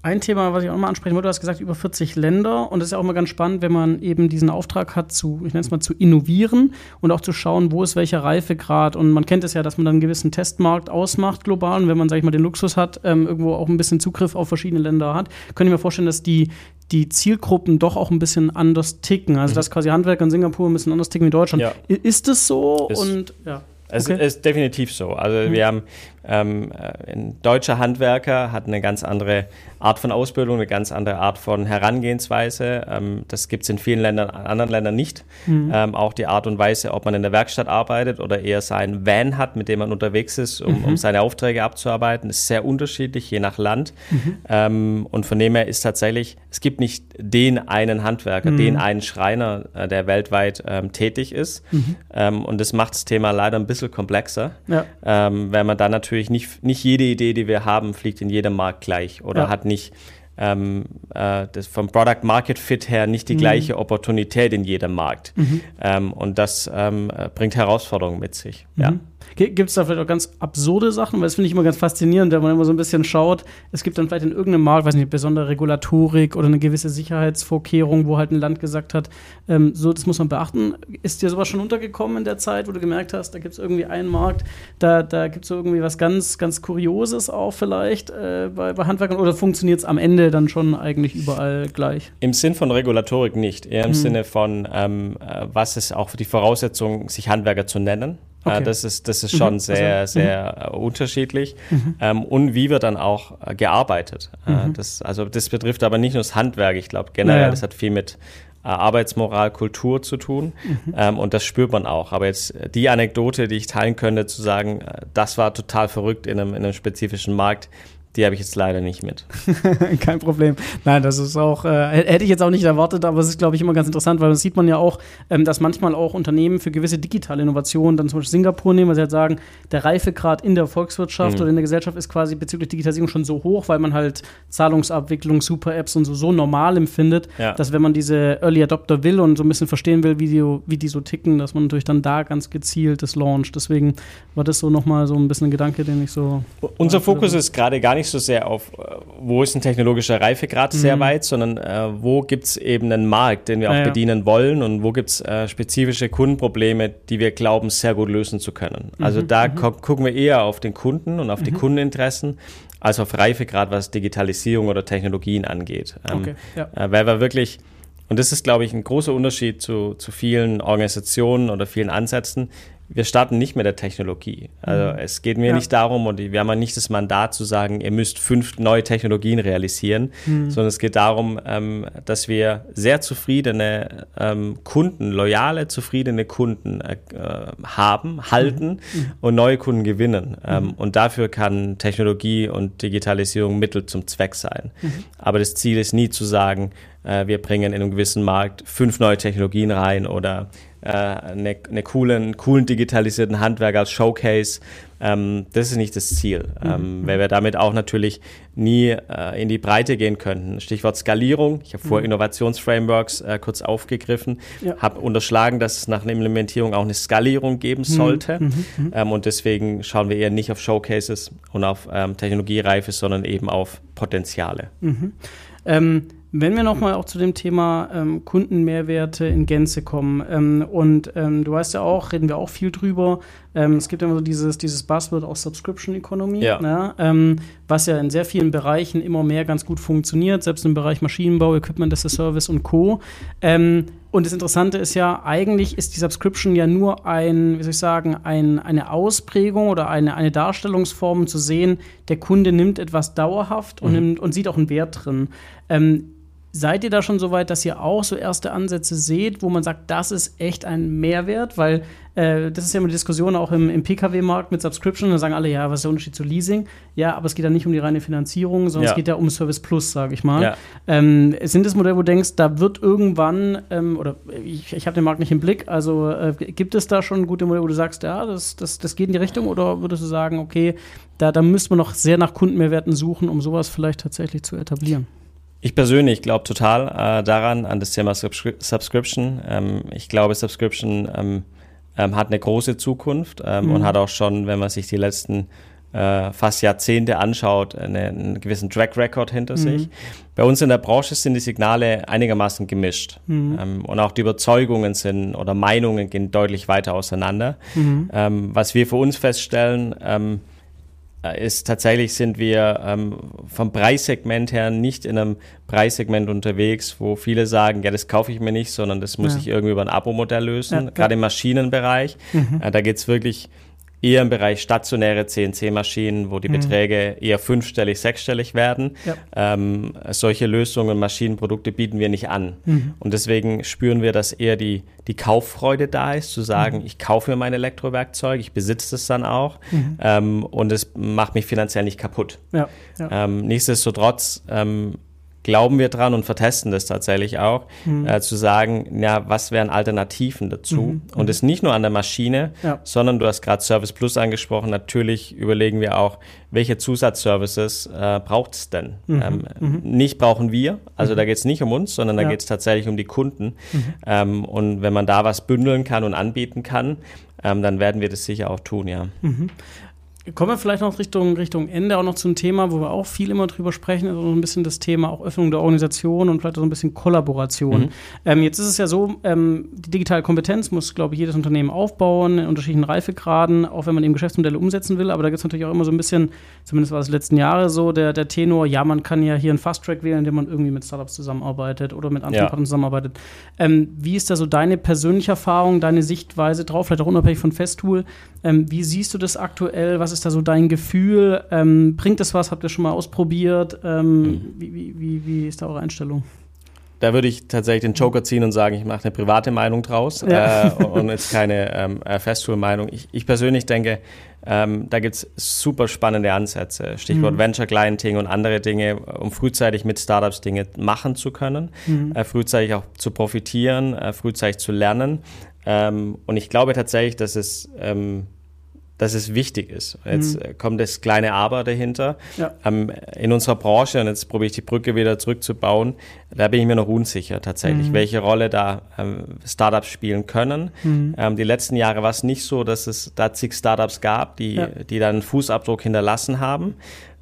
Ein Thema, was ich auch mal ansprechen wollte, du hast gesagt, über 40 Länder. Und das ist ja auch mal ganz spannend, wenn man eben diesen Auftrag hat, zu, ich nenne es mal, zu innovieren und auch zu schauen, wo ist welcher Reifegrad. Und man kennt es ja, dass man dann einen gewissen Testmarkt ausmacht global. Und wenn man, sag ich mal, den Luxus hat, ähm, irgendwo auch ein bisschen Zugriff auf verschiedene Länder hat, könnte ich mir vorstellen, dass die, die Zielgruppen doch auch ein bisschen anders ticken. Also, mhm. dass quasi Handwerker in Singapur ein bisschen anders ticken wie Deutschland. Ja. Ist es so? Ist, und ja. Es okay. ist definitiv so. Also, mhm. wir haben ähm, äh, ein deutscher Handwerker hat eine ganz andere Art von Ausbildung, eine ganz andere Art von Herangehensweise. Ähm, das gibt es in vielen Ländern, anderen Ländern nicht. Mhm. Ähm, auch die Art und Weise, ob man in der Werkstatt arbeitet oder eher sein Van hat, mit dem man unterwegs ist, um, mhm. um seine Aufträge abzuarbeiten, ist sehr unterschiedlich, je nach Land. Mhm. Ähm, und von dem her ist tatsächlich, es gibt nicht den einen Handwerker, den mhm. einen Schreiner, äh, der weltweit ähm, tätig ist. Mhm. Ähm, und das macht das Thema leider ein bisschen komplexer, ja. Weil man dann natürlich natürlich nicht, nicht jede Idee, die wir haben, fliegt in jedem Markt gleich oder ja. hat nicht ähm, äh, das vom Product Market Fit her nicht die mhm. gleiche Opportunität in jedem Markt. Mhm. Ähm, und das ähm, äh, bringt Herausforderungen mit sich. Mhm. Ja. Gibt es da vielleicht auch ganz absurde Sachen? Weil das finde ich immer ganz faszinierend, wenn man immer so ein bisschen schaut. Es gibt dann vielleicht in irgendeinem Markt, weiß nicht, besondere Regulatorik oder eine gewisse Sicherheitsvorkehrung, wo halt ein Land gesagt hat, ähm, so, das muss man beachten. Ist dir sowas schon untergekommen in der Zeit, wo du gemerkt hast, da gibt es irgendwie einen Markt, da, da gibt es so irgendwie was ganz, ganz Kurioses auch vielleicht äh, bei, bei Handwerkern oder funktioniert es am Ende dann schon eigentlich überall gleich? Im Sinn von Regulatorik nicht, eher im hm. Sinne von, ähm, äh, was ist auch für die Voraussetzung, sich Handwerker zu nennen. Okay. das, ist, das ist schon mhm. sehr, also, sehr mhm. unterschiedlich. Mhm. Ähm, und wie wird dann auch äh, gearbeitet. Äh, mhm. das, also das betrifft aber nicht nur das Handwerk. Ich glaube generell, naja. das hat viel mit äh, Arbeitsmoral, Kultur zu tun. Mhm. Ähm, und das spürt man auch. Aber jetzt die Anekdote, die ich teilen könnte, zu sagen, das war total verrückt in einem, in einem spezifischen Markt, die habe ich jetzt leider nicht mit. Kein Problem. Nein, das ist auch, äh, hätte ich jetzt auch nicht erwartet, aber es ist, glaube ich, immer ganz interessant, weil das sieht man ja auch, ähm, dass manchmal auch Unternehmen für gewisse digitale Innovationen, dann zum Beispiel Singapur nehmen, weil sie halt sagen, der Reifegrad in der Volkswirtschaft mhm. oder in der Gesellschaft ist quasi bezüglich Digitalisierung schon so hoch, weil man halt Zahlungsabwicklung, Super-Apps und so, so normal empfindet, ja. dass wenn man diese Early Adopter will und so ein bisschen verstehen will, wie die, wie die so ticken, dass man natürlich dann da ganz gezielt das launcht. Deswegen war das so nochmal so ein bisschen ein Gedanke, den ich so. Unser Fokus ist gerade gar nicht so sehr auf, äh, wo ist ein technologischer Reifegrad mhm. sehr weit, sondern äh, wo gibt es eben einen Markt, den wir auch ja, bedienen wollen und wo gibt es äh, spezifische Kundenprobleme, die wir glauben, sehr gut lösen zu können. Also mhm. da mhm. gucken wir eher auf den Kunden und auf die mhm. Kundeninteressen als auf Reifegrad, was Digitalisierung oder Technologien angeht. Ähm, okay, ja. äh, weil wir wirklich und das ist, glaube ich, ein großer Unterschied zu, zu vielen Organisationen oder vielen Ansätzen wir starten nicht mit der Technologie. Also mhm. es geht mir ja. nicht darum, und wir haben ja nicht das Mandat zu sagen, ihr müsst fünf neue Technologien realisieren, mhm. sondern es geht darum, ähm, dass wir sehr zufriedene ähm, Kunden, loyale, zufriedene Kunden äh, haben, halten mhm. mhm. und neue Kunden gewinnen. Ähm, mhm. und dafür kann Technologie und Digitalisierung Mittel zum Zweck sein. Mhm. Aber das Ziel ist nie zu sagen, äh, wir bringen in einem gewissen Markt fünf neue Technologien rein oder äh, eine, eine coolen, coolen digitalisierten Handwerk als Showcase. Ähm, das ist nicht das Ziel, mhm. ähm, weil wir damit auch natürlich nie äh, in die Breite gehen könnten. Stichwort Skalierung. Ich habe mhm. vor Innovationsframeworks äh, kurz aufgegriffen, ja. habe unterschlagen, dass es nach einer Implementierung auch eine Skalierung geben mhm. sollte. Mhm. mhm. Ähm, und deswegen schauen wir eher nicht auf Showcases und auf ähm, Technologiereife, sondern eben auf Potenziale. Mhm. Ähm, wenn wir nochmal auch zu dem Thema ähm, Kundenmehrwerte in Gänze kommen, ähm, und ähm, du weißt ja auch, reden wir auch viel drüber, ähm, es gibt immer so dieses, dieses Buzzword auch Subscription Economy, ja. ne? Ähm, was ja in sehr vielen Bereichen immer mehr ganz gut funktioniert, selbst im Bereich Maschinenbau, Equipment as a Service und Co. Ähm, und das Interessante ist ja, eigentlich ist die Subscription ja nur ein, wie soll ich sagen, ein, eine Ausprägung oder eine, eine Darstellungsform zu sehen, der Kunde nimmt etwas dauerhaft und, mhm. nimmt, und sieht auch einen Wert drin. Ähm, Seid ihr da schon so weit, dass ihr auch so erste Ansätze seht, wo man sagt, das ist echt ein Mehrwert? Weil äh, das ist ja immer die Diskussion auch im, im Pkw-Markt mit Subscription. Da sagen alle, ja, was ist der Unterschied zu Leasing? Ja, aber es geht ja nicht um die reine Finanzierung, sondern ja. es geht ja um Service Plus, sage ich mal. Ja. Ähm, sind das Modelle, wo du denkst, da wird irgendwann, ähm, oder ich, ich habe den Markt nicht im Blick, also äh, gibt es da schon gute Modelle, wo du sagst, ja, das, das, das geht in die Richtung? Oder würdest du sagen, okay, da, da müsste man noch sehr nach Kundenmehrwerten suchen, um sowas vielleicht tatsächlich zu etablieren? Ich persönlich glaube total äh, daran, an das Thema Subscri Subscription. Ähm, ich glaube, Subscription ähm, ähm, hat eine große Zukunft ähm, mhm. und hat auch schon, wenn man sich die letzten äh, fast Jahrzehnte anschaut, eine, einen gewissen Track Record hinter mhm. sich. Bei uns in der Branche sind die Signale einigermaßen gemischt. Mhm. Ähm, und auch die Überzeugungen sind oder Meinungen gehen deutlich weiter auseinander. Mhm. Ähm, was wir für uns feststellen, ist tatsächlich sind wir ähm, vom Preissegment her nicht in einem Preissegment unterwegs, wo viele sagen, ja, das kaufe ich mir nicht, sondern das muss ja. ich irgendwie über ein Abo-Modell lösen. Ja, Gerade im Maschinenbereich, mhm. äh, da geht es wirklich eher im Bereich stationäre CNC-Maschinen, wo die mhm. Beträge eher fünfstellig, sechsstellig werden. Ja. Ähm, solche Lösungen, Maschinenprodukte bieten wir nicht an. Mhm. Und deswegen spüren wir, dass eher die, die Kauffreude da ist, zu sagen, mhm. ich kaufe mir mein Elektrowerkzeug, ich besitze es dann auch mhm. ähm, und es macht mich finanziell nicht kaputt. Ja. Ja. Ähm, nichtsdestotrotz ähm, glauben wir dran und vertesten das tatsächlich auch, mhm. äh, zu sagen, ja, was wären Alternativen dazu? Mhm. Und es nicht nur an der Maschine, ja. sondern du hast gerade Service Plus angesprochen, natürlich überlegen wir auch, welche Zusatzservices äh, braucht es denn? Mhm. Ähm, mhm. nicht brauchen wir, also da mhm. geht es nicht um uns, sondern da ja. geht es tatsächlich um die Kunden. Mhm. Ähm, und wenn man da was bündeln kann und anbieten kann, ähm, dann werden wir das sicher auch tun, ja. Kommen wir vielleicht noch Richtung, Richtung Ende auch noch zum Thema, wo wir auch viel immer drüber sprechen, also ein bisschen das Thema auch Öffnung der Organisation und vielleicht auch so ein bisschen Kollaboration. Mhm. Ähm, jetzt ist es ja so, ähm, die digitale Kompetenz muss, glaube ich, jedes Unternehmen aufbauen, in unterschiedlichen Reifegraden, auch wenn man eben Geschäftsmodelle umsetzen will. Aber da gibt es natürlich auch immer so ein bisschen, zumindest war es letzten Jahre so, der, der Tenor, ja, man kann ja hier einen Fast-Track wählen, indem man irgendwie mit Startups zusammenarbeitet oder mit anderen ja. Partnern zusammenarbeitet. Ähm, wie ist da so deine persönliche Erfahrung, deine Sichtweise drauf, vielleicht auch unabhängig von Festool? Ähm, wie siehst du das aktuell? Was ist da so dein Gefühl? Ähm, bringt das was? Habt ihr schon mal ausprobiert? Ähm, mhm. wie, wie, wie, ist da eure Einstellung? Da würde ich tatsächlich den Joker ziehen und sagen, ich mache eine private Meinung draus ja. äh, und jetzt keine ähm, äh, Festool-Meinung. Ich, ich, persönlich denke, Ähm, da gibt es super spannende Ansätze, Stichwort mhm. Venture Clienting und andere Dinge, um frühzeitig mit Startups Dinge machen zu können, mhm. äh, frühzeitig auch zu profitieren, äh, frühzeitig zu lernen. Ähm, und ich glaube tatsächlich, dass es ähm, dass es wichtig ist. Jetzt mhm. kommt das kleine Aber dahinter. Ja. Ähm, in unserer Branche, und jetzt probiere ich die Brücke wieder zurückzubauen, da bin ich mir noch unsicher tatsächlich, mhm. welche Rolle da ähm, Startups spielen können. Mhm. Ähm, die letzten Jahre war es nicht so, dass es da zig Startups gab, die, ja. die dann einen Fußabdruck hinterlassen haben.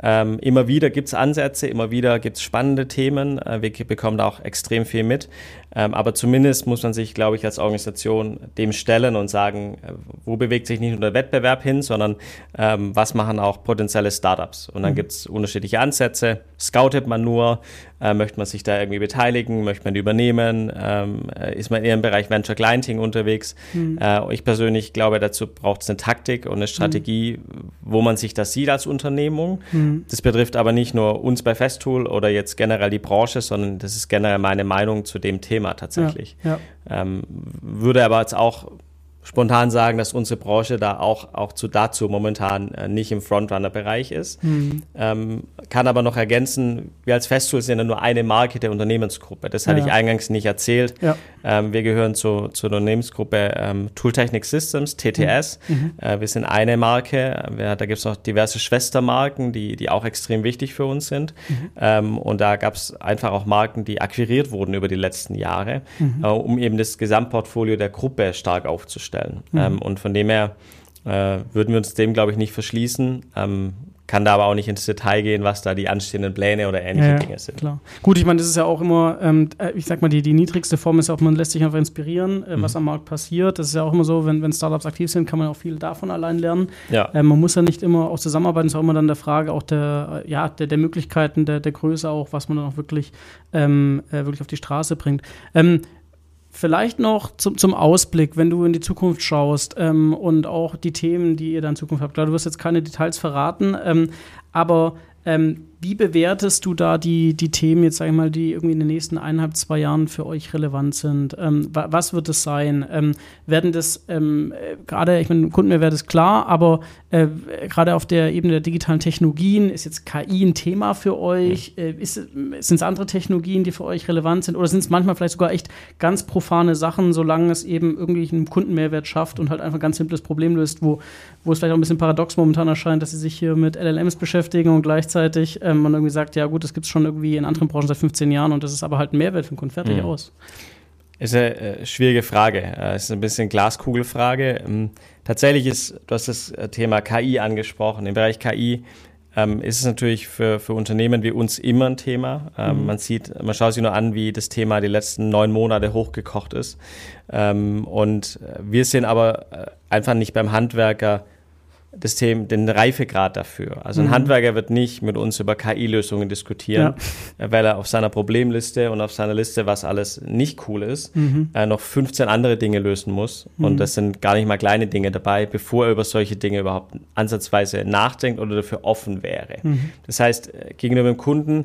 Ähm, immer wieder gibt es Ansätze, immer wieder gibt es spannende Themen. Äh, wir bekommen da auch extrem viel mit. Ähm, aber zumindest muss man sich, glaube ich, als Organisation dem stellen und sagen, äh, wo bewegt sich nicht nur der Wettbewerb hin, sondern ähm, was machen auch potenzielle Startups. Und dann mhm. gibt es unterschiedliche Ansätze. Scoutet man nur? Äh, möchte man sich da irgendwie beteiligen? Möchte man die übernehmen? Ähm, äh, ist man eher im Bereich Venture Clienting unterwegs? Mhm. Äh, ich persönlich glaube, dazu braucht es eine Taktik und eine Strategie, mhm. wo man sich das sieht als Unternehmung. Mhm. Das betrifft aber nicht nur uns bei Festool oder jetzt generell die Branche, sondern das ist generell meine Meinung zu dem Thema tatsächlich. Ja, ja. Ähm, würde aber jetzt auch spontan sagen, dass unsere Branche da auch, auch zu dazu momentan äh, nicht im Frontrunner-Bereich ist. Mhm. Ähm, kann aber noch ergänzen, wir als Festool sind ja nur eine Marke der Unternehmensgruppe. Das hatte ja. ich eingangs nicht erzählt. Ja. Ähm, wir gehören zu, zur Unternehmensgruppe ähm, Tooltechnik Systems, TTS. Mhm. mhm. Äh, wir sind eine Marke. Wir, da gibt es noch diverse Schwestermarken, die, die auch extrem wichtig für uns sind. Mhm. Ähm, und da gab es einfach auch Marken, die akquiriert wurden über die letzten Jahre, mhm. äh, um eben das Gesamtportfolio der Gruppe stark aufzustellen stellen. Mhm. Ähm, und von dem her äh, würden wir uns dem, glaube ich, nicht verschließen. Ähm, kann da aber auch nicht ins Detail gehen, was da die anstehenden Pläne oder ähnliche ja, Dinge sind. Klar. Gut, ich meine, das ist ja auch immer, ähm, äh, ich sag mal, die, die niedrigste Form ist auch, man lässt sich einfach inspirieren, äh, mhm. was am Markt passiert. Das ist ja auch immer so, wenn, wenn Startups aktiv sind, kann man auch viel davon allein lernen. Ja. Äh, man muss ja nicht immer auch zusammenarbeiten, es ist auch immer dann der Frage auch der, äh, ja, der, der Möglichkeiten, der, der Größe auch, was man dann auch wirklich, ähm, äh, wirklich auf die Straße bringt. Vielleicht noch zum, zum Ausblick, wenn du in die Zukunft schaust ähm, und auch die Themen, die ihr dann in Zukunft habt. Klar, du wirst jetzt keine Details verraten, ähm, aber ähm, wie bewertest du da die, die Themen, jetzt sage ich mal, die irgendwie in den nächsten eineinhalb, zwei Jahren für euch relevant sind? Ähm, was wird es sein? Ähm, werden das ähm, gerade, ich meine, Kundenmehrwert ist klar, aber äh, gerade auf der Ebene der digitalen Technologien ist jetzt KI ein Thema für euch? Äh, sind es andere Technologien, die für euch relevant sind? Oder sind es manchmal vielleicht sogar echt ganz profane Sachen, solange es eben irgendwie einen Kundenmehrwert schafft und halt einfach ein ganz simples Problem löst, wo, wo es vielleicht auch ein bisschen paradox momentan erscheint, dass sie sich hier mit LLMs beschäftigen und gleichzeitig ähm, man irgendwie sagt, ja gut, das gibt es schon irgendwie in anderen Branchen seit 15 Jahren und das ist aber halt ein Mehrwert für den Kunden. Fertig mhm. aus. Ist eine äh, schwierige Frage. Es ist ein bisschen Glaskugelfrage. Ähm, tatsächlich ist, du hast das äh, Thema KI angesprochen. Im Bereich KI ähm, ist es natürlich für, für Unternehmen wie uns immer ein Thema. Ähm, mhm. Man sieht, man schaut sich nur an, wie das Thema die letzten neun Monate hochgekocht ist. Ähm, und äh, wir sind aber äh, einfach nicht beim Handwerker das Thema, den Reifegrad dafür. Also ein mhm. Handwerker wird nicht mit uns über KI-Lösungen diskutieren, ja. weil er auf seiner Problemliste und auf seiner Liste, was alles nicht cool ist, mhm. äh, noch 15 andere Dinge lösen muss. Mhm. Und das sind gar nicht mal kleine Dinge dabei, bevor er über solche Dinge überhaupt ansatzweise nachdenkt oder dafür offen wäre. Mhm. Das heißt, äh, gegenüber dem Kunden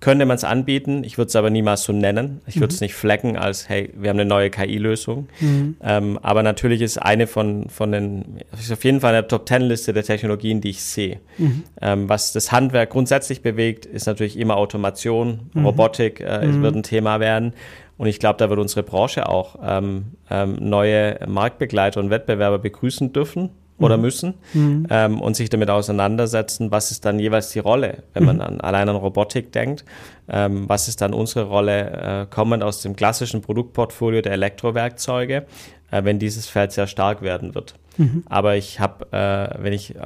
könnte man es anbieten, ich würde es aber niemals so nennen. Ich würde es mhm. nicht flecken als, hey, wir haben eine neue KI-Lösung. Mhm. Ähm, aber natürlich ist eine von, von den, ist auf jeden Fall eine Top-10-Liste der Technologien, die ich sehe. Mhm. Ähm, was das Handwerk grundsätzlich bewegt, ist natürlich immer Automation, mhm. Robotik äh, mhm. wird ein Thema werden. Und ich glaube, da wird unsere Branche auch ähm, ähm neue Marktbegleiter und Wettbewerber begrüßen dürfen oder mhm. müssen mhm. ähm, und sich damit auseinandersetzen, was ist dann jeweils die Rolle, wenn man mhm. an, allein an Robotik denkt, ähm, was ist dann unsere Rolle, äh, kommend aus dem klassischen Produktportfolio der Elektrowerkzeuge, äh, wenn dieses Feld sehr stark werden wird. Mhm. Aber ich habe, äh, wenn ich äh,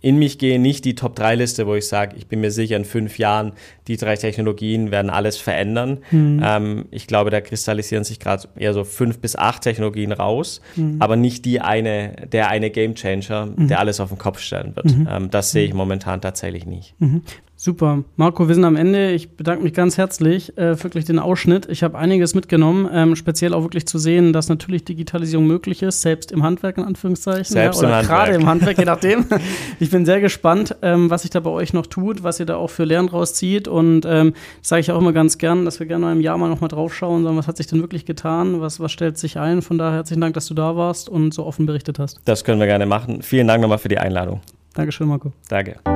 in mich gehe, nicht die Top-3-Liste, wo ich sage, ich bin mir sicher, in fünf Jahren, die drei Technologien werden alles verändern. Mhm. Ähm, ich glaube, da kristallisieren sich gerade eher so fünf bis acht Technologien raus, mhm. aber nicht die eine, der eine Gamechanger, mhm. der alles auf den Kopf stellen wird. Mhm. Ähm, das sehe ich momentan tatsächlich nicht. Super. Marco, wir sind am Ende. Ich bedanke mich ganz herzlich äh, für wirklich den Ausschnitt. Ich habe einiges mitgenommen, ähm, speziell auch wirklich zu sehen, dass natürlich Digitalisierung möglich ist, selbst im Handwerk in Anführungszeichen. Selbst ja, oder im gerade im Handwerk, je nachdem. ich bin sehr gespannt, ähm, was sich da bei euch noch tut, was ihr da auch für Lernen rauszieht. Und ähm, das sage ich auch immer ganz gern, dass wir gerne mal im Jahr mal nochmal drauf schauen, sagen, was hat sich denn wirklich getan, was, was stellt sich ein. Von daher herzlichen Dank, dass du da warst und so offen berichtet hast. Das können wir gerne machen. Vielen Dank nochmal für die Einladung. Dankeschön, Marco. Danke.